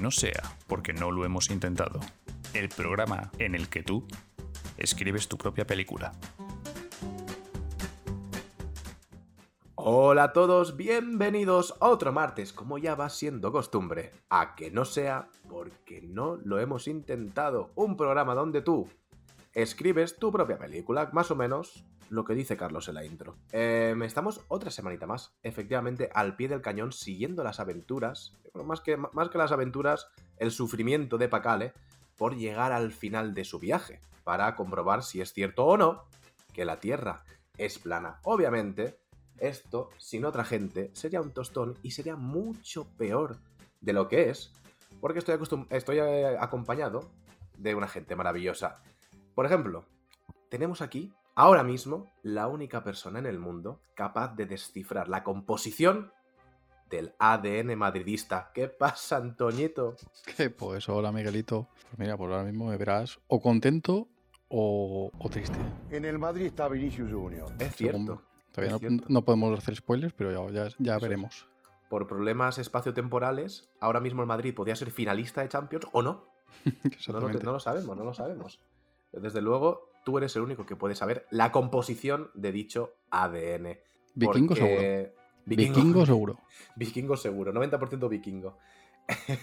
no sea porque no lo hemos intentado. El programa en el que tú escribes tu propia película. Hola a todos, bienvenidos otro martes, como ya va siendo costumbre, a que no sea porque no lo hemos intentado, un programa donde tú escribes tu propia película, más o menos lo que dice Carlos en la intro. Em, estamos otra semanita más, efectivamente, al pie del cañón, siguiendo las aventuras, más que, más que las aventuras, el sufrimiento de Pacale por llegar al final de su viaje, para comprobar si es cierto o no que la Tierra es plana. Obviamente, esto, sin otra gente, sería un tostón y sería mucho peor de lo que es, porque estoy, estoy eh, acompañado de una gente maravillosa. Por ejemplo, tenemos aquí ahora mismo la única persona en el mundo capaz de descifrar la composición del ADN madridista. ¿Qué pasa, Antoñito? ¿Qué? Pues hola, Miguelito. Pues mira, por ahora mismo me verás o contento o, triste. En el Madrid está Vinicius Junior. Es cierto. Todavía no, podemos hacer spoilers, pero ya, ya, veremos. Por problemas espaciotemporales, ahora mismo el Madrid podría ser finalista de Champions o no. no, no lo sabemos, no lo sabemos. Desde luego, tú eres el único que puede saber la composición de dicho ADN. Vikingo seguro. Vikingo, seguro. Vikingo seguro, 90% vikingo.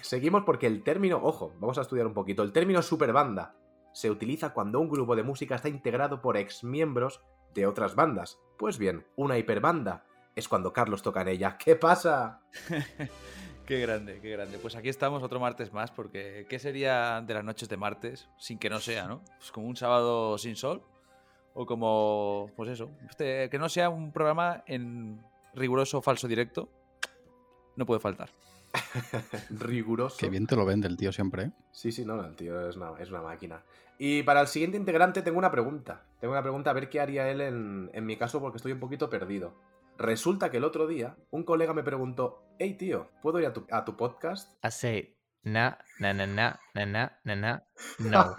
Seguimos porque el término, ojo, vamos a estudiar un poquito. El término superbanda se utiliza cuando un grupo de música está integrado por exmiembros de otras bandas. Pues bien, una hiperbanda es cuando Carlos toca en ella. ¿Qué pasa? Qué grande, qué grande. Pues aquí estamos otro martes más, porque ¿qué sería de las noches de martes sin que no sea, no? Pues como un sábado sin sol, o como, pues eso, este, que no sea un programa en riguroso falso directo, no puede faltar. Riguroso. Qué bien te lo vende el tío siempre, ¿eh? Sí, sí, no, el tío es una, es una, máquina. Y para el siguiente integrante tengo una pregunta. Tengo una pregunta a ver qué haría él en, en mi caso porque estoy un poquito perdido. Resulta que el otro día un colega me preguntó, hey tío, ¿puedo ir a tu, a tu podcast? I say, na, na, na, na, na, na, na, na, no.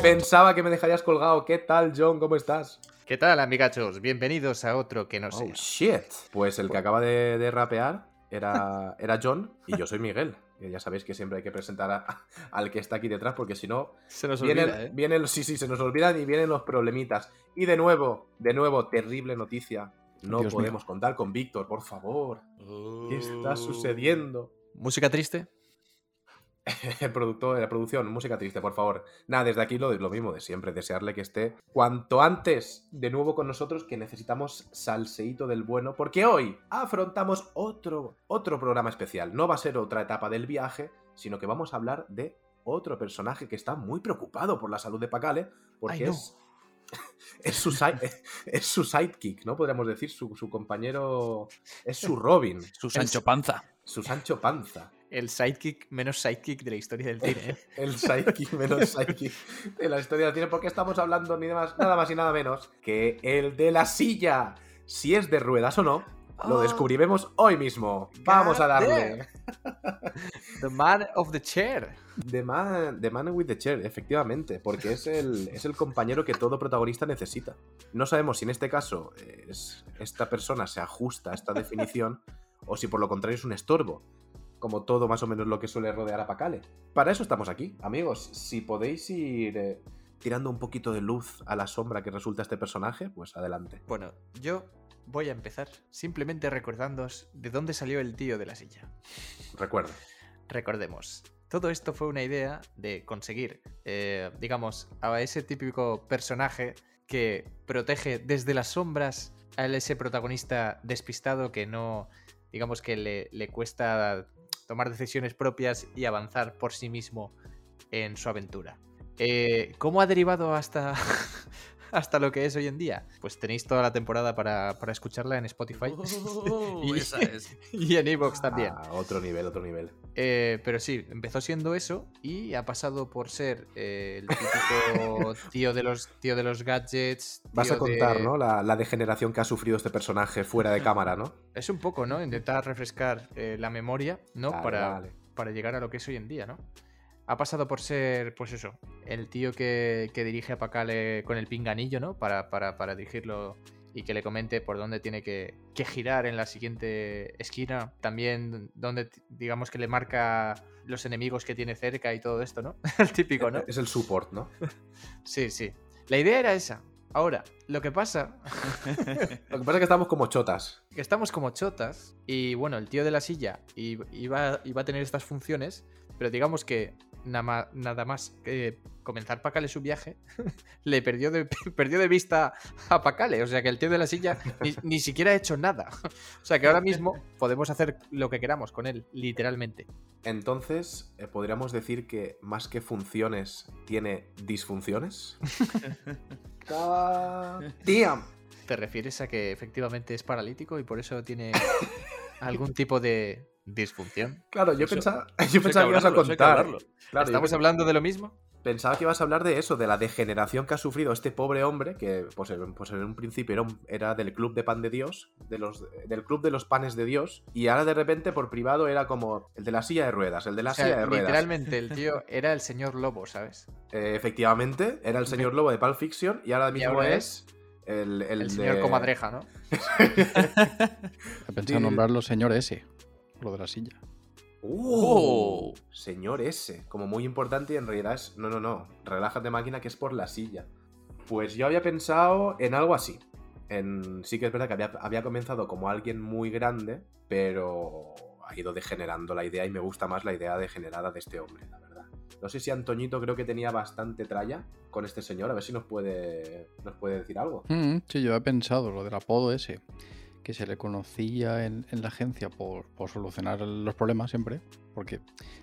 Pensaba que me dejarías colgado. ¿Qué tal, John? ¿Cómo estás? ¿Qué tal, amigachos? Bienvenidos a otro que no oh, sea. shit. Pues el que acaba de, de rapear era, era John y yo soy Miguel. Ya sabéis que siempre hay que presentar al que está aquí detrás porque si no... Se nos vienen, olvida, ¿eh? vienen, sí, sí, se nos olvidan y vienen los problemitas. Y de nuevo, de nuevo, terrible noticia. No podemos contar con Víctor, por favor. ¿Qué está oh. sucediendo? ¿Música triste? el productor, la producción, música triste, por favor. Nada, desde aquí lo, lo mismo de siempre, desearle que esté cuanto antes de nuevo con nosotros, que necesitamos salseíto del bueno, porque hoy afrontamos otro, otro programa especial. No va a ser otra etapa del viaje, sino que vamos a hablar de otro personaje que está muy preocupado por la salud de Pacale, porque es es su, es su sidekick, ¿no? Podríamos decir, su, compañero. Es su Robin. Su Sancho Panza. Su Sancho Panza. El sidekick menos sidekick de la historia del cine. ¿eh? El sidekick menos sidekick de la historia del cine, porque estamos hablando ni más, nada más y nada menos que el de la silla. Si es de ruedas o no, lo ah. descubriremos hoy mismo. Vamos a darle. The man of the chair. The man, the man with the chair, efectivamente, porque es el, es el compañero que todo protagonista necesita. No sabemos si en este caso es, esta persona se ajusta a esta definición o si por lo contrario es un estorbo, como todo más o menos lo que suele rodear a Pacale. Para eso estamos aquí, amigos. Si podéis ir eh, tirando un poquito de luz a la sombra que resulta este personaje, pues adelante. Bueno, yo voy a empezar simplemente recordándoos de dónde salió el tío de la silla. Recuerdo. Recordemos. Todo esto fue una idea de conseguir, eh, digamos, a ese típico personaje que protege desde las sombras a ese protagonista despistado que no, digamos que le, le cuesta tomar decisiones propias y avanzar por sí mismo en su aventura. Eh, ¿Cómo ha derivado hasta, hasta lo que es hoy en día. Pues tenéis toda la temporada para, escucharla en Spotify. Oh, y, en Evox también. Ah, otro nivel, otro nivel. Eh, pero sí, empezó siendo eso y ha pasado por ser eh, el típico tío de los, tío de los gadgets. Vas a contar, ¿no? La, degeneración que ha sufrido este personaje fuera de cámara, ¿no? Es un poco, ¿no? Intentar refrescar eh, la memoria, ¿no? para, para llegar a lo que es hoy en día, ¿no? ha pasado por ser, pues eso, el tío que, dirige a Pacale con el pinganillo, ¿no? Para, para, dirigirlo y que le comente por dónde tiene que, que girar en la siguiente esquina. También donde, digamos, que le marca los enemigos que tiene cerca y todo esto, ¿no? El típico, ¿no? Es el support, ¿no? Sí, sí. La idea era esa. Ahora, lo que pasa Lo que pasa es que estamos como chotas. que estamos como chotas y bueno, el tío de la silla iba a tener estas funciones, pero digamos que nada más, nada más que comenzar Pacale su viaje, le perdió de, perdió de vista a Pacale. O sea que el tío de la silla ni, ni siquiera ha hecho nada. O sea que ahora mismo podemos hacer lo que queramos con él, literalmente. Entonces, eh, podríamos decir que más que funciones, tiene disfunciones. Damn. ¿Te refieres a que efectivamente es paralítico y por eso tiene algún tipo de disfunción? Claro, yo Eso- pensaba, yo pensaba que ibas a contar. Claro, ¿Estamos hablando de lo mismo? Pensaba que ibas a hablar de eso, de la degeneración que ha sufrido este pobre hombre, que pues, en- pues en un principio era, un- era del club de pan de Dios, de los, del club de los panes de Dios, y ahora de repente por privado era como el de la silla de ruedas, el de la O sea, silla de ruedas. literalmente el tío era el señor lobo, ¿sabes? Eh, efectivamente, era el señor lobo de Pulp Fiction y ahora mismo ahora es el, el El, de- señor comadreja, ¿no? He pensado Sí. en nombrarlo señor S, lo de la silla. ¡Uh! Señor S, como muy importante y en realidad es... No, no, no, relájate máquina que es por la silla. Pues yo había pensado en algo así. En... Sí que es verdad que había, había comenzado como alguien muy grande, pero ha ido degenerando la idea y me gusta más la idea degenerada de este hombre, la verdad. No sé si Antoñito creo que tenía bastante tralla con este señor, a ver si nos puede, nos puede decir algo. Mm, sí, yo he pensado lo del apodo ese, que se le conocía en, en la agencia por, por solucionar los problemas siempre, porque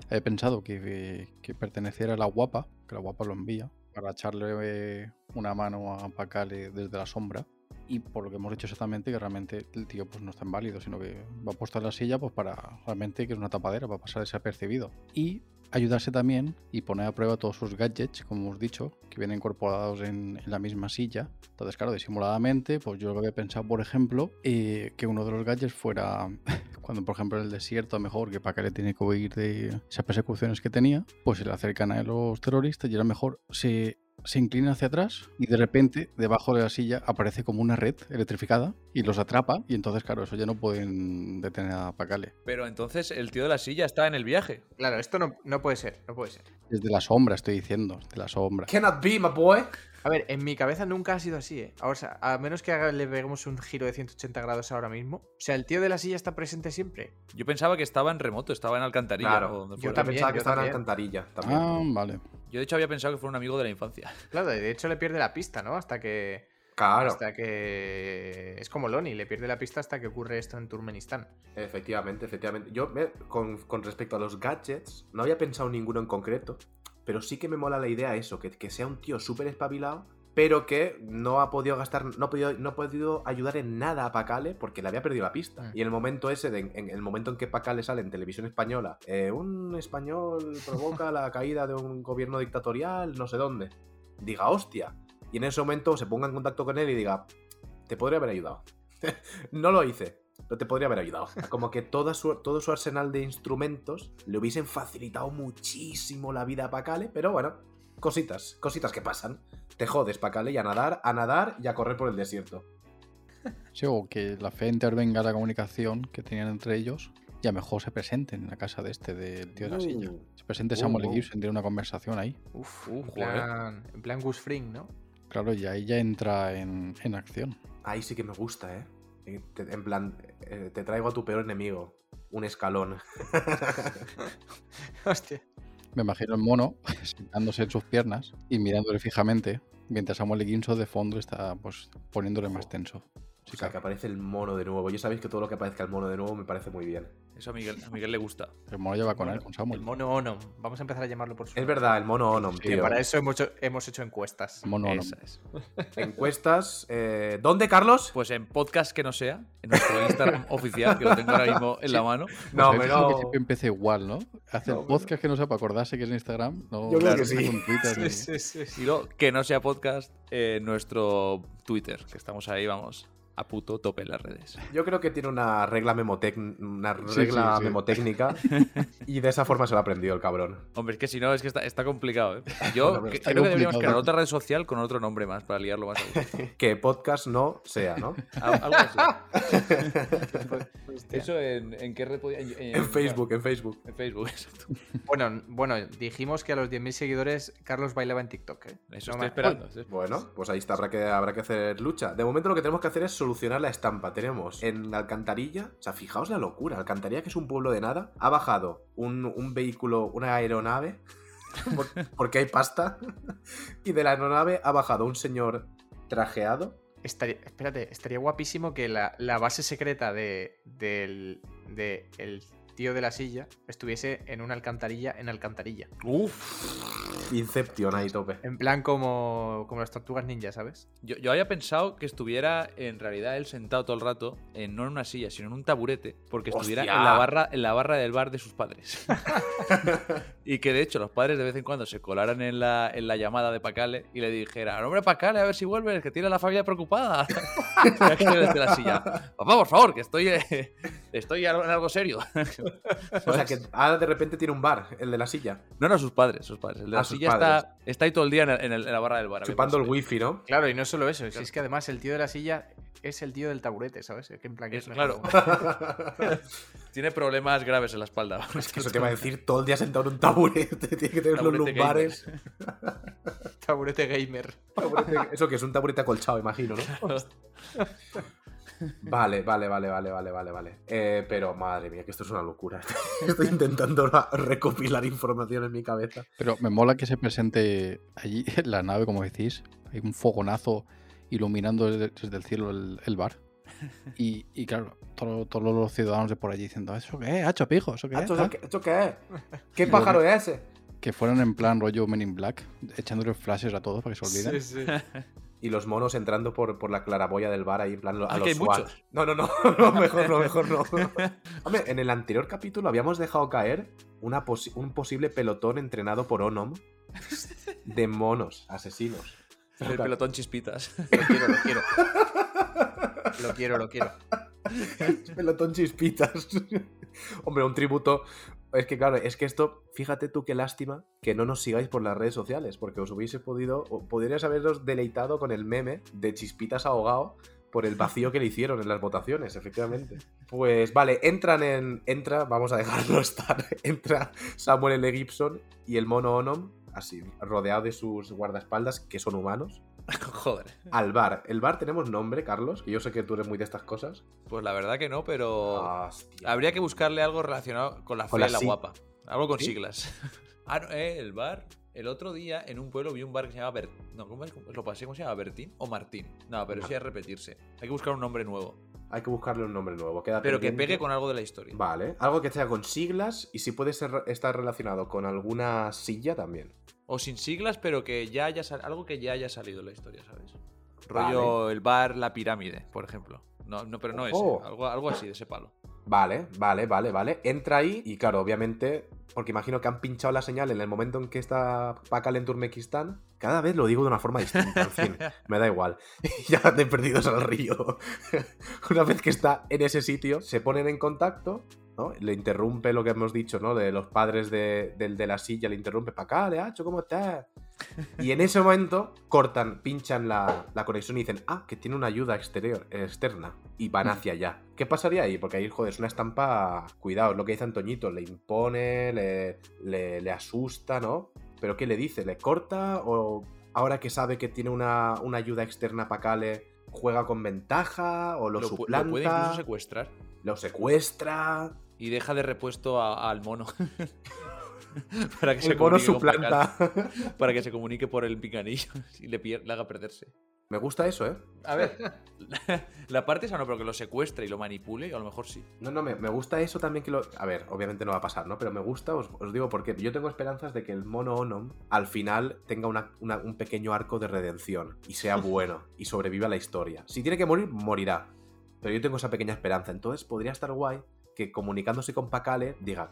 he pensado que, que perteneciera a la guapa, que la guapa lo envía, para echarle una mano a Pacale desde la sombra. Y por lo que hemos dicho exactamente, que realmente el tío pues no está inválido, sino que va puesto en la silla pues para realmente que es una tapadera, para pasar desapercibido. Y ayudarse también y poner a prueba todos sus gadgets, como hemos dicho, que vienen incorporados en, en la misma silla. Entonces, claro, disimuladamente, pues yo lo que había pensado, por ejemplo, eh, que uno de los gadgets fuera, cuando por ejemplo en el desierto, a mejor que para que le tiene que huir de esas persecuciones que tenía, pues se le acercan a los terroristas y a lo mejor se se inclina hacia atrás y de repente debajo de la silla aparece como una red electrificada y los atrapa y entonces claro, eso ya no pueden detener a Pacale. Pero entonces el tío de la silla está en el viaje. Claro, esto no, no puede ser, no puede ser. Desde la sombra estoy diciendo, desde la sombra. Cannot be, my boy. A ver, en mi cabeza nunca ha sido así, ¿eh? O sea, a menos que haga- le peguemos un giro de 180 grados ahora mismo. O sea, el tío de la silla está presente siempre. Yo pensaba que estaba en remoto, estaba en Alcantarilla. Claro, o donde yo fuera. también, Pensaba que yo estaba en alcantarilla también. Ah, vale. Yo de hecho había pensado que fue un amigo de la infancia. Claro, y de hecho le pierde la pista, ¿no? Hasta que. claro. Hasta que. Es como Loni, le pierde la pista hasta que ocurre esto en Turkmenistán. Efectivamente, efectivamente. Yo, me- con, con respecto a los gadgets, no había pensado ninguno en concreto, pero sí que me mola la idea eso, que, que sea un tío súper espabilado, pero que no ha podido gastar, no ha podido, no ha podido ayudar en nada a Pacale porque le había perdido la pista. Mm. Y en el momento ese, de- en, el momento en que Pacale sale en televisión española, eh, un español provoca la caída de un gobierno dictatorial, no sé dónde, diga, hostia. Y en ese momento se ponga en contacto con él y diga, te podría haber ayudado. no lo hice, pero te podría haber ayudado. Como que toda su, todo su arsenal de instrumentos le hubiesen facilitado muchísimo la vida a Pacale, pero bueno, cositas, cositas que pasan. Te jodes, Pacale, y a nadar, a nadar y a correr por el desierto. Sí, o que la fe intervenga en la comunicación que tenían entre ellos y a lo mejor se presenten en la casa de este del tío de la silla. Uh. Se presente Uh, Samuel uh. L. Gibson, tiene una conversación ahí. Uf, Uh, plan, en plan Gus Fring, ¿no? Claro, y ahí ya entra en, en acción. Ahí sí que me gusta, ¿eh? Te- En plan, eh, te traigo a tu peor enemigo. Un escalón. Hostia. Me imagino el mono sentándose en sus piernas y mirándole fijamente, mientras Samuel L. Gibson de fondo está pues poniéndole más tenso. O sea, que aparece el mono de nuevo. Ya sabéis que todo lo que aparezca el mono de nuevo me parece muy bien. Eso a Miguel, a Miguel le gusta. El mono lleva con él, con El Samuel. mono Onom. Vamos a empezar a llamarlo por su Es verdad, el mono Onom, Sí, tío. Para eso hemos hecho, hemos hecho encuestas. El mono es. Encuestas. eh, ¿Dónde, Carlos? Pues en podcast que no sea, en nuestro Instagram oficial, que lo tengo ahora mismo en la mano. No, Pues pero. que siempre empieza igual, ¿no? Hace No, el podcast que no sea para acordarse que es en Instagram. No, Yo creo que sí. con Twitter Sí, sí, sí. Y luego, que no sea podcast, en nuestro Twitter, que estamos ahí, vamos, a puto tope en las redes. Yo creo que tiene una regla memotec, una regla sí. memotécnica y de esa forma se lo aprendió el cabrón. Hombre, es que si no, es que está, está complicado. ¿eh? Yo creo que deberíamos crear otra red social con otro nombre más para liarlo más. Que podcast no sea, ¿no? Al- Algo así. Eso en, en qué red podía- En Facebook, en Facebook. En Facebook, exacto. Bueno, bueno, dijimos que a los 10.000 seguidores Carlos bailaba en TikTok. ¿eh? Eso No estoy me- esperando. estoy esperando. Bueno, pues ahí está, habrá que, habrá que hacer lucha. De momento lo que tenemos que hacer es solucionar la estampa. Tenemos en Alcantarilla, o sea, fijaos la locura, Alcantarilla, que es un pueblo de nada, ha bajado un, vehículo, una aeronave, por- porque hay pasta, y de la aeronave ha bajado un señor trajeado. Estaría, espérate, estaría guapísimo que la, la base secreta de, del de el tío de la silla estuviese en una alcantarilla en alcantarilla. Inception ahí tope. En plan como, como las tortugas ninja, ¿sabes? Yo, yo había pensado que estuviera en realidad él sentado todo el rato, en, no en una silla, sino en un taburete, porque estuviera ¡Hostia! en la, barra, en la barra del bar de sus padres. y que de hecho los padres de vez en cuando se colaran en la, en la llamada de Pacale y le dijeran, hombre Pacale, a ver si vuelves, que tiene a la familia preocupada. desde la silla, papá, por favor, que estoy, eh, estoy en algo serio. O sea, que ahora de repente tiene un bar, el de la silla, No, no, sus padres, sus padres. El de Ah, la sus silla está, está ahí todo el día en, el- en el- en la barra del bar. chupando el wifi, ¿no? Claro, y no solo eso, si es que además el tío de la silla es el tío del taburete, ¿sabes? Que en plan que Es- es claro. Tiene problemas graves en la espalda. Es que eso te iba a decir todo el día sentado en un taburete, tiene que tener los lumbares. taburete gamer. Taburete- Eso que es un taburete acolchado, imagino, ¿no? Vale, vale, vale, vale, vale, vale, vale. Eh, pero madre mía, que esto es una locura. Estoy intentando recopilar información en mi cabeza. Pero me mola que se presente allí en la nave, como decís. Hay un fogonazo iluminando desde, desde el cielo el, el bar. Y, y claro, todo- todos los ciudadanos de por allí diciendo, ¿eso qué es? ¿Hacho pijo? ¿Eso qué es? ¿Esto, tal?". qué- esto qué es? ¿Qué pájaro es ese? Que fueran en plan rollo Men in Black, echándole flashes a todos para que se olviden. Sí, sí. Y los monos entrando por, por la claraboya del bar ahí en plan a Ah, los hay SWAT. muchos. No, no, no, no, mejor no, mejor no. Hombre, en el anterior capítulo habíamos dejado caer una posi- un posible pelotón entrenado por Onom de monos asesinos. El pelotón chispitas. Lo quiero, lo quiero. Lo quiero, lo quiero. Pelotón chispitas. Hombre, un tributo. Es que claro, es que esto, fíjate tú qué lástima que no nos sigáis por las redes sociales, porque os hubiese podido, o podríais haberos deleitado con el meme de chispitas ahogado por el vacío que le hicieron en las votaciones, efectivamente. Pues vale, entran en. Entra, vamos a dejarlo estar. Entra Samuel L. Gibson y el mono Onom, así, rodeado de sus guardaespaldas, que son humanos, Joder. al bar. El bar tenemos nombre, Carlos, que yo sé que tú eres muy de estas cosas. Pues la verdad que no, pero Hostia. habría que buscarle algo relacionado con la Con fea la y la sí. guapa. Algo con ¿Sí? siglas. Ah, no, eh, el bar. El otro día en un pueblo vi un bar que se llama Bert... No, ¿cómo es? ¿Lo pasé? ¿Cómo se llama? ¿Bertín o Martín? No, pero sí es repetirse. Hay que buscar un nombre nuevo. Hay que buscarle un nombre nuevo. Pero que pegue con algo de la historia. Vale, algo que sea con siglas y si puede ser, estar relacionado con alguna silla también. O sin siglas, pero que ya haya algo que ya haya salido en la historia, ¿sabes? Vale. Rollo el bar La Pirámide, por ejemplo. No, no pero no ese. Algo, algo así, de ese palo. Vale, vale, vale, vale. Entra ahí y claro, obviamente, porque imagino que han pinchado la señal en el momento en que está Pakal en Turmekistán. Cada vez lo digo de una forma distinta, en fin, me da igual. ya de perdidos al río. una vez que está en ese sitio, se ponen en contacto, ¿no? Le interrumpe lo que hemos dicho, ¿no? De los padres de, del de la silla, le interrumpe, Pakal, Hacho, ¿cómo estás? Y en ese momento cortan, pinchan la, la conexión y dicen, ah, que tiene una ayuda exterior, externa. Y van hacia allá. ¿Qué pasaría ahí? Porque ahí, joder, es una estampa. Cuidado, es lo que dice Antoñito. Le impone, le, le, le asusta, ¿no? Pero ¿qué le dice? ¿Le corta? ¿O ahora que sabe que tiene una, una ayuda externa para Kale, juega con ventaja? ¿O lo, Lo, pu- lo suplanta? puede incluso secuestrar. ¿Lo secuestra? Y deja de repuesto a- al mono. para que El mono suplanta. Para que se comunique por el picanillo y le, pier- le haga perderse. Me gusta eso, ¿eh? A ver, la parte esa no, pero que lo secuestre y lo manipule, a lo mejor sí. No, no, me, me gusta eso también que lo... A ver, obviamente no va a pasar, ¿no? Pero me gusta, os, os digo porque yo tengo esperanzas de que el mono Onom al final tenga una- una- un pequeño arco de redención y sea bueno y sobreviva la historia. Si tiene que morir, morirá. Pero yo tengo esa pequeña esperanza. Entonces podría estar guay que comunicándose con Pakale diga,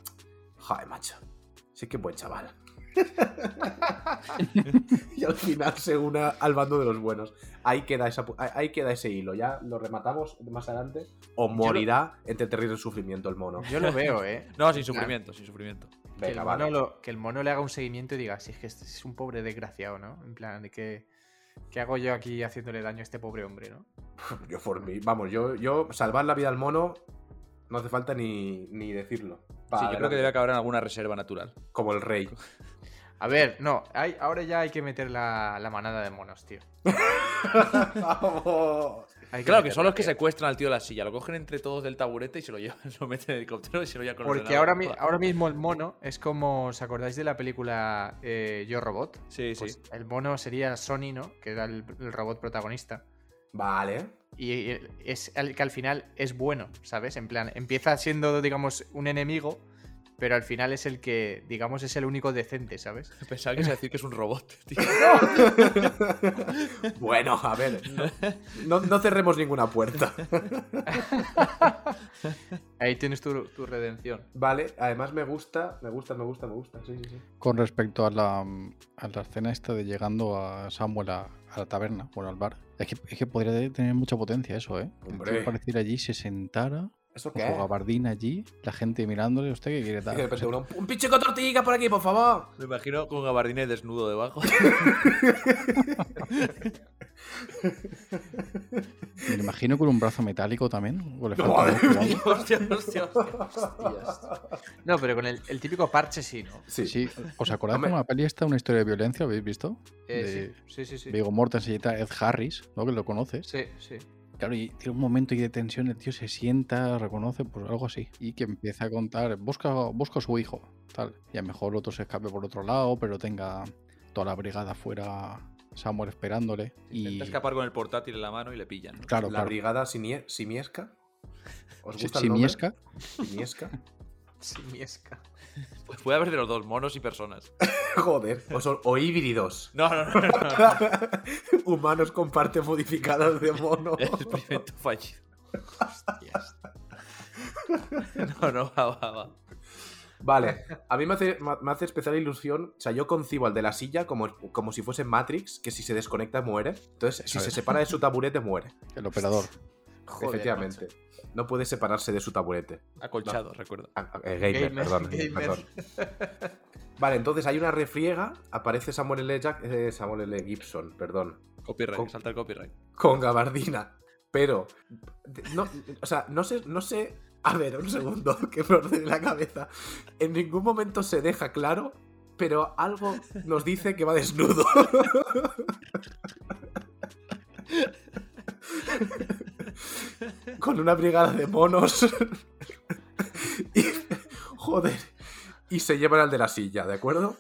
joder, macho, sí que buen chaval. y al final se una al bando de los buenos. Ahí queda, esa, ahí- queda ese hilo. Ya lo rematamos más adelante. O morirá entre terrible sufrimiento el mono. Yo lo veo, ¿eh? No, sin sufrimiento, sin sufrimiento. Que el, Venga, mono vale. lo- que el mono le haga un seguimiento y diga, si es que este es un pobre desgraciado, ¿no? En plan, de que... ¿Qué hago yo aquí haciéndole daño a este pobre hombre, no? Yo por mí, vamos, yo, yo salvar la vida al mono no hace falta ni, ni decirlo. Pa' Sí, yo creo que debe acabar en alguna reserva natural. Como el rey. A ver, no, hay, ahora ya hay que meter la, la manada de monos, tío. Vamos. Hay Claro, que son los que secuestran al tío de la silla. Lo cogen entre todos del taburete y se lo llevan, lo meten en el helicóptero y se lo llevan con Porque ahora, mi- ahora mismo el mono es como, ¿os acordáis de la película eh, Yo Robot? Sí, sí. Pues el mono sería Sony, ¿no? Que era el, el robot protagonista. Vale. Y es el que al final es bueno, ¿sabes? En plan, empieza siendo, digamos, un enemigo, pero al final es el que, digamos, es el único decente, ¿sabes? Pensaba que ibas a decir que es un robot, tío. Bueno, a ver. No, no- no cerremos ninguna puerta. Ahí tienes tu, tu redención. Vale, además me gusta, me gusta, me gusta, me gusta. Sí, sí, sí. Con respecto a la, a la escena esta de llegando a Samuel a, a la taberna, bueno, al bar. Es que, es que podría tener mucha potencia eso, ¿eh? Hombre. tío apareciera allí, se sentara, ¿Eso con qué gabardina allí, la gente mirándole, ¿usted qué quiere dar? de repente uno, un pinche con tortilla por aquí, por favor. Me imagino con gabardina y desnudo debajo. Me lo imagino con un brazo metálico también. O le falta Madre un ojo o algo. hostia, hostia, hostia. No, pero con el, el típico parche sí, ¿no? Sí. Sí, ¿os acordáis Hombre. como la peli esta, una historia de violencia? ¿Lo habéis visto? Eh, de sí, sí, sí. Sí, Viggo Mortensen y Ed Harris, ¿no? Que lo conoces. sí, sí. Claro, y tiene un momento ahí de tensión, el tío se sienta, reconoce, pues algo así. Y que empieza a contar, busca, busca a su hijo, tal. Y a lo mejor el otro se escape por otro lado, pero tenga toda la brigada fuera, Samuel esperándole. Y Intenta escapar con el portátil en la mano y le pillan. ¿no? claro, La claro. brigada simiesca. ¿Os gusta el nombre? Simiesca, Simiesca. Simiesca. Pues puede haber de los dos, monos y personas. Joder. O, son- o híbridos. No, no, no, no. no. Humanos con partes modificadas de mono. Experimento fallido. No, no, va, va, va. Vale, a mí me hace, me hace especial ilusión. O sea, yo concibo al de la silla como, como si fuese Matrix, que si se desconecta muere. Entonces, si se separa de su taburete, muere. el operador. Joder, Efectivamente. No puede separarse de su taburete. Acolchado, recuerdo. Ah, eh, gamer, Gamer, perdón, gamer. perdón. Vale, entonces hay una refriega. Aparece Samuel L. Jack- eh, Samuel L. Gibson, perdón. Copyright, Con- salta el copyright. Con gabardina. Pero. No, o sea, no sé, no sé. A ver, un segundo, que me ordene la cabeza. En ningún momento se deja claro, pero algo nos dice que va desnudo. Con una brigada de monos. Y, joder. Y se llevan al de la silla, ¿de acuerdo?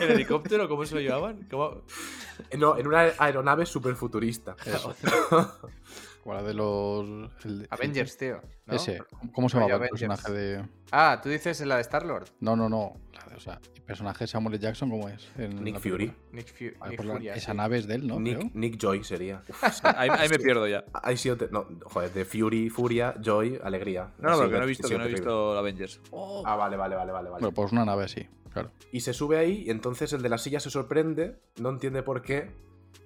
¿El helicóptero cómo se lo llevaban? ¿Cómo? No, en una aeronave super futurista. La de los. el- el- Avengers, tío. ¿no? Ese. ¿Cómo se llamaba el personaje de.? Ah, tú dices la de Star-Lord. No, no, no. la de- o sea, el personaje de Samuel L. Jackson, ¿cómo es? En Nick Fury. Nick, Fu- Vale, Nick la- Furia, esa sí. nave es de él, ¿no? Creo. Nick, Nick Joy sería. Uf, Ahí, ahí me pierdo ya. Ahí sí, no, joder, de Fury, Furia, Joy, Alegría. No, no, pero que no he visto, sí, que no he visto Avengers. Ah, vale, vale, vale, vale. vale. Bueno, pues una nave así, claro. Y se sube ahí y entonces el de la silla se sorprende, no entiende por qué.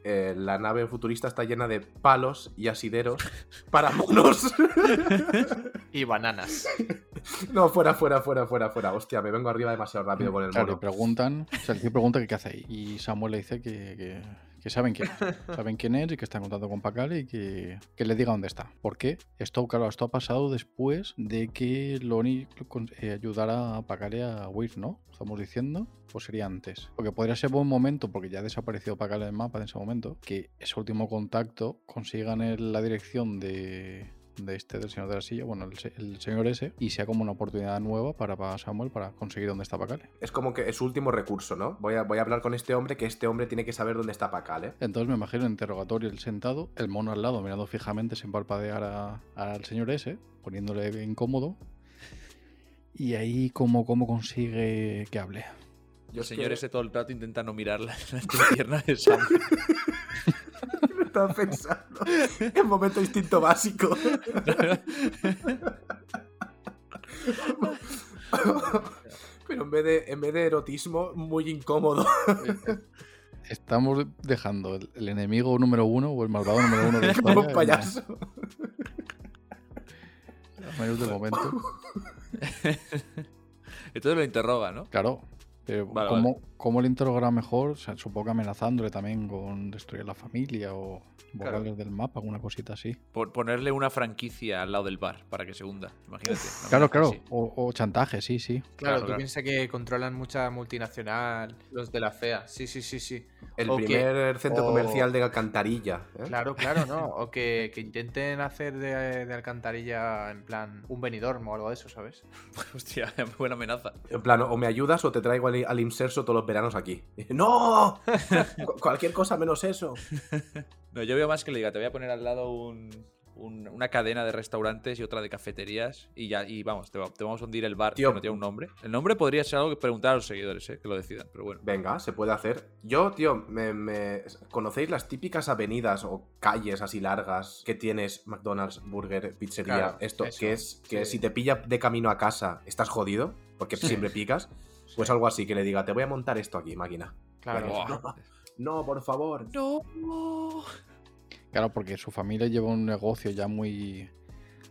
Eh, la nave futurista está llena de palos y asideros para monos. Y bananas. no, fuera, fuera, fuera, fuera, fuera. Hostia, me vengo arriba demasiado rápido con el Claro, mono. preguntan, o sea, el tío pregunta que qué hace ahí. Y Samuel le dice que, que- que saben quién es. Saben quién es y que está en contacto con Pacale y que, que le diga dónde está. ¿Por qué? Esto, claro, esto ha pasado después de que Loni eh, ayudara a Pacale a huir, ¿no? Estamos diciendo. ¿O sería antes? Porque podría ser buen momento, porque ya ha desaparecido Pacale del mapa en ese momento, que ese último contacto consigan el- la dirección de, de este del señor de la silla, bueno, el, se- el señor ese, y sea como una oportunidad nueva para, para Samuel para conseguir dónde está Pacale. Es como que es su último recurso, ¿no? Voy a, voy a hablar con este hombre, que este hombre tiene que saber dónde está Pacal, ¿eh? Entonces me imagino el interrogatorio, el sentado, el mono al lado, mirando fijamente sin parpadear a- al señor ese, poniéndole incómodo. Y ahí, ¿cómo, cómo consigue que hable? Yo El señor es ese todo el rato intenta no mirar la, la pierna de Sam. Estaba pensando. En momento instinto básico. Pero en vez de, en vez de erotismo, muy incómodo. Estamos dejando el, el enemigo número uno o el malvado número uno de España. Como un en- payaso. menos de momento. Entonces lo interroga, ¿no? Claro. Pero Vale, ¿cómo, cómo le interrogará mejor? O sea, supongo que amenazándole también con destruir la familia o Claro. borrarles del mapa, alguna cosita así. Por ponerle una franquicia al lado del bar para que se hunda. Imagínate. Claro, claro. O, o chantaje, sí, sí. Claro, Claro, tú claro. piensas que controlan mucha multinacional, los de la FEA. Sí, sí, sí, sí. El O que- primer centro o- comercial de Alcantarilla. ¿eh? Claro, claro, ¿no? O que, que intenten hacer de, de alcantarilla en plan un Benidorm o algo de eso, ¿sabes? Hostia, buena amenaza. En plan, o me ayudas o te traigo al, al inserso todos los veranos aquí. ¡No! Cu- Cualquier cosa menos eso. No, yo veo más que le diga, te voy a poner al lado un- un- una cadena de restaurantes y otra de cafeterías y ya, y vamos, te, te vamos a hundir el bar Tío. que no tiene un nombre. El nombre podría ser algo que preguntar a los seguidores, ¿eh? que lo decidan, pero bueno. Venga, se puede hacer. Yo, tío, me, me- ¿conocéis las típicas avenidas o calles así largas que tienes McDonald's, Burger, Pizzería? Claro, esto, eso, que es que sí. si te pilla de camino a casa, estás jodido, porque siempre picas. Pues algo así, que le diga, te voy a montar esto aquí, máquina. Claro. Buah. No, por favor. No. Claro, porque su familia lleva un negocio ya muy.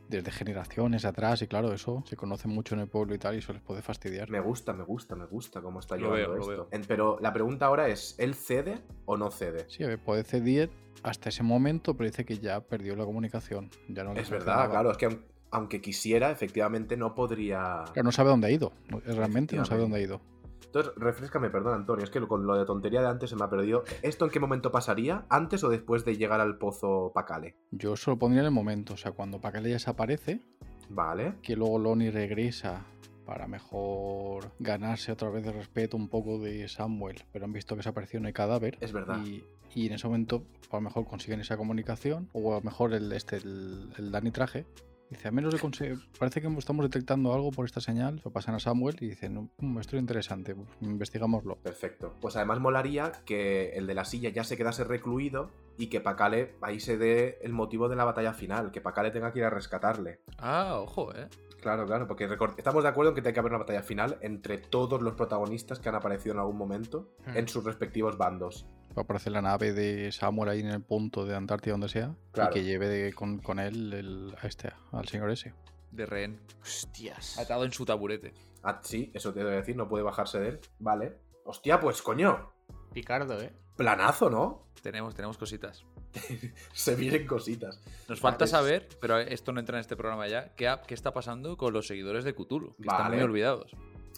desde generaciones atrás, y claro, eso se conoce mucho en el pueblo y tal, y eso les puede fastidiar. Me gusta, me gusta, me gusta cómo está Lo llevando veo, esto. En- pero la pregunta ahora es, ¿él cede o no cede? Sí, puede ceder hasta ese momento, pero dice que ya perdió la comunicación. Ya no Es verdad, claro, es que aunque quisiera, efectivamente no podría... Claro, no sabe dónde ha ido. no- Realmente no sabe dónde ha ido. Entonces, refrescame, perdón, Antonio, es que con lo de tontería de antes se me ha perdido. ¿Esto en qué momento pasaría? ¿Antes o después de llegar al pozo Pacale? Yo eso lo pondría en el momento. O sea, cuando Pacale desaparece, Vale. que luego Loni regresa para mejor ganarse otra vez el respeto un poco de Samuel, pero han visto que desapareció en el cadáver. Es verdad. Y, y en ese momento a lo mejor consiguen esa comunicación, o a lo mejor el, este, el, el Dani Traje. Dice, a menos de parece que estamos detectando algo por esta señal. Lo pasan a Samuel y dicen, "Mm, esto es interesante, pues, investigámoslo. Perfecto. Pues además molaría que el de la silla ya se quedase recluido y que Pacale ahí se dé el motivo de la batalla final, que Pacale tenga que ir a rescatarle. Ah, ojo, ¿eh? Claro, claro, porque estamos de acuerdo en que tiene que haber una batalla final entre todos los protagonistas que han aparecido en algún momento Hmm. en sus respectivos bandos. Va a aparecer la nave de Samuel ahí en el punto de Antártida, donde sea, Claro. y que lleve de- con, con él el- a este, al señor ese. De rehén. Hostias. Atado en su taburete. Ah, sí, eso te debo decir, no puede bajarse de él. Vale. Hostia, pues coño. Picardo, ¿eh? Planazo, ¿no? Tenemos, tenemos cositas. Se vienen cositas. Nos falta Vale. saber, pero esto no entra en este programa ya, ¿qué, qué está pasando con los seguidores de Cthulhu? Que están muy olvidados.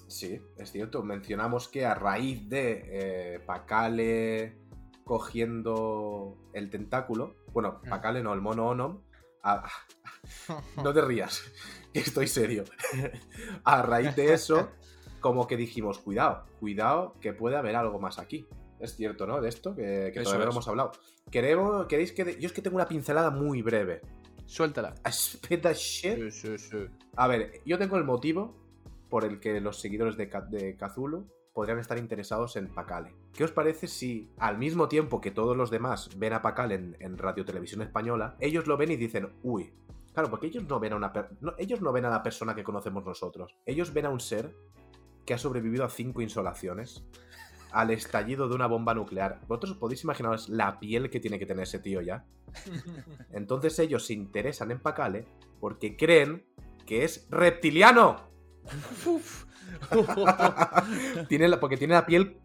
Sí, es cierto. Mencionamos que a raíz de eh, Pacale cogiendo el tentáculo, bueno, Mm. Pacale no, el mono Onom, a- no te rías, que estoy serio. a raíz de eso, como que dijimos, cuidado, cuidado, que puede haber algo más aquí. Es cierto, ¿no? De esto, que, que todavía no hemos hablado. Queremos, ¿Queréis que.? de- Yo es que tengo una pincelada muy breve. Suéltala. Shit. Sí, sí, sí. A ver, yo tengo el motivo por el que los seguidores de Cthulhu podrían estar interesados en Pacale. ¿Qué os parece si al mismo tiempo que todos los demás ven a Pacale en, en Radio Televisión Española, ellos lo ven y dicen, uy, claro, porque ellos no ven a una no, ellos no ven a la persona que conocemos nosotros. Ellos ven a un ser que ha sobrevivido a cinco insolaciones, al estallido de una bomba nuclear. ¿Vosotros podéis imaginaros la piel que tiene que tener ese tío ya? Entonces ellos se interesan en Pacale porque creen que es reptiliano. tiene la, porque tiene la piel.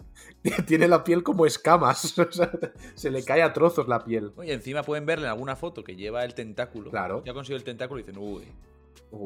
Tiene la piel como escamas. o sea, se le cae a trozos la piel. Oye, encima pueden verle en alguna foto que lleva el tentáculo. Claro. Ya consiguió el tentáculo y dicen, uy,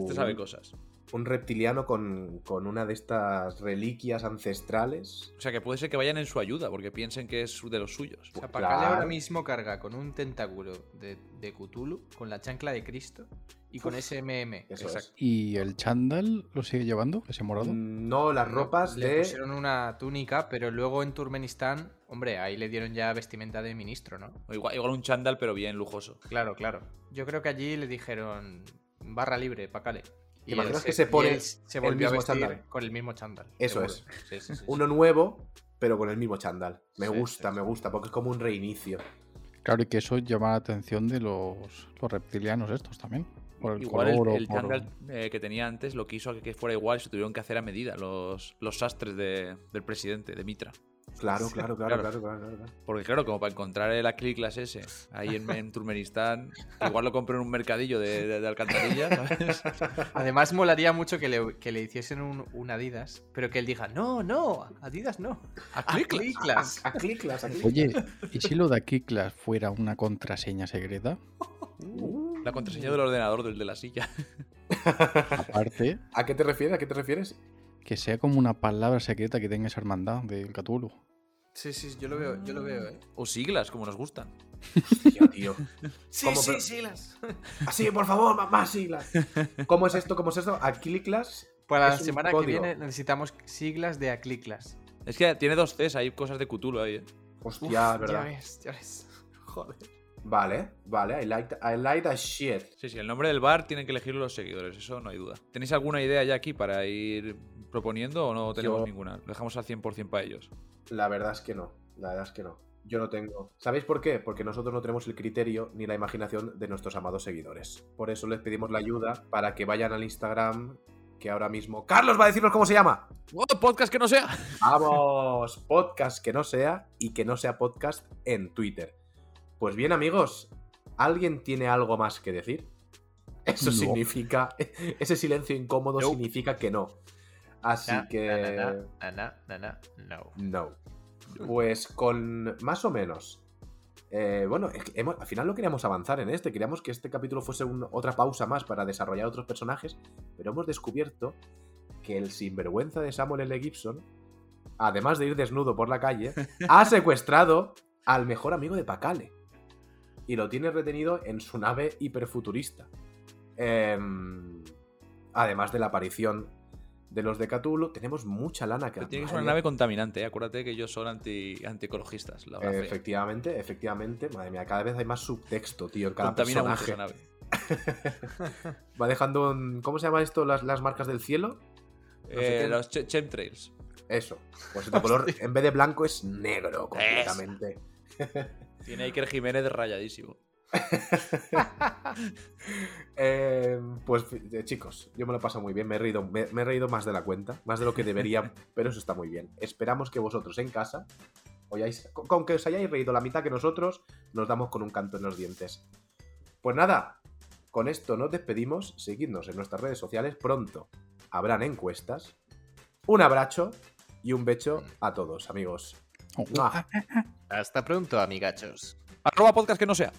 este sabe cosas. Un reptiliano con, con una de estas reliquias ancestrales. O sea, que puede ser que vayan en su ayuda porque piensen que es de los suyos. O sea, Pacale Claro. ahora mismo carga con un tentáculo de, de Cthulhu, con la chancla de Cristo y con ese MM. Eso Exacto. ¿Y el chándal lo sigue llevando? ¿Ese es. morado? No, las ropas le de. pusieron una túnica, pero luego en Turkmenistán, hombre, ahí le dieron ya vestimenta de ministro, ¿no? O Igual, igual un chándal, pero bien lujoso. Claro, claro. Yo creo que allí le dijeron barra libre, Pacale. ¿Te imaginas que se pone se el volvió a mismo chándal? con el mismo chándal. Eso seguro. Sí, sí, sí, sí. Uno nuevo, pero con el mismo chándal. Me Sí, gusta, sí, me sí. gusta, porque es como un reinicio. Claro, y que eso llama la atención de los, los reptilianos estos también. Por el Igual el, color el por- chándal, eh, que tenía antes lo quiso que, que fuera igual y se tuvieron que hacer a medida los, los sastres de- del presidente, de Mitra. Claro, claro, claro, claro. claro, claro, claro. Porque claro, como para encontrar el Acliclas ese ahí en, en Turkmenistán, igual lo compré en un mercadillo de, de, de alcantarillas, ¿sabes? Además, molaría mucho que le, que le hiciesen un, un Adidas, pero que él diga, no, no, Adidas no. Acliclas. Acliclas. A cliclas, a cliclas. Oye, ¿y si lo de Kiklas fuera una contraseña secreta? Uh, La contraseña del ordenador del de la silla. Aparte, ¿A qué te refieres? ¿A qué te refieres? Que sea como una palabra secreta que tenga esa hermandad del Cthulhu. Sí, sí, yo lo veo, yo lo veo, eh. O siglas, como nos gustan. Tío, tío. Sí, ¿Cómo, sí, pero- sí, las. Así, por favor, más siglas. ¿Cómo es esto? ¿Cómo es esto? A cliclas. Para la semana que viene necesitamos siglas de Acliclas. Es que tiene dos Cs, hay cosas de Cthulhu ahí, ¿eh? Hostia, Uf, verdad. Ya ves, ya ves. Joder. Vale, vale. I like, I like that shit. Sí, sí, el nombre del bar tienen que elegirlo los seguidores, eso no hay duda. ¿Tenéis alguna idea ya aquí para ir proponiendo o no tenemos Yo- ninguna? Lo dejamos al 100% para ellos. La verdad es que no. La verdad es que no. Yo no tengo. ¿Sabéis por qué? Porque nosotros no tenemos el criterio ni la imaginación de nuestros amados seguidores. Por eso les pedimos la ayuda para que vayan al Instagram que ahora mismo. ¡Carlos va a decirnos cómo se llama! ¡Oh, podcast que no sea! Vamos, podcast que no sea y que no sea podcast en Twitter. Pues bien, amigos, ¿alguien tiene algo más que decir? Eso No. significa. Ese silencio incómodo significa que no. Así Na, que. na, na, no. No. Pues con más o menos. eh, bueno, es que hemos- al final no queríamos avanzar en este, queríamos que este capítulo fuese un- otra pausa más para desarrollar otros personajes, pero hemos descubierto que el sinvergüenza de Samuel L. Gibson, además de ir desnudo por la calle, ha secuestrado al mejor amigo de Pacale y lo tiene retenido en su nave hiperfuturista. Em, además de la aparición de los de Cthulhu, tenemos mucha lana que Pero tiene que ser una mía. nave contaminante, ¿eh? acuérdate que ellos son anti, antiecologistas. La Efectivamente, efectivamente. Madre mía, cada vez hay más subtexto, tío, en cada Contamina mucho personaje. esa nave. Va dejando un... ¿Cómo se llama esto? ¿Las, las marcas del cielo? No Eh, los che- chemtrails. Eso. Pues este color, en vez de blanco, es negro completamente. Tiene Iker Jiménez rayadísimo. Eh, pues eh, chicos, yo me lo he pasado muy bien, me he, reído, me, me he reído más de la cuenta, más de lo que debería, pero eso está muy bien. Esperamos que vosotros en casa, oyáis, con, con que os hayáis reído la mitad que nosotros, nos damos con un canto en los dientes. Pues nada, con esto nos despedimos, seguidnos en nuestras redes sociales, pronto habrán encuestas. Un abrazo y un becho a todos, amigos. Oh. Hasta pronto, amigachos. Arroba podcast que no sea.